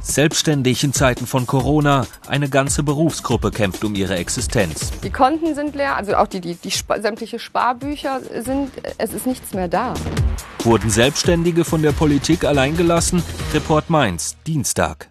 Selbstständig in Zeiten von Corona. Eine ganze Berufsgruppe kämpft um ihre Existenz. Die Konten sind leer, also auch die, die, die Sp sämtliche Sparbücher sind, es ist nichts mehr da. Wurden Selbstständige von der Politik alleingelassen? Report Mainz, Dienstag.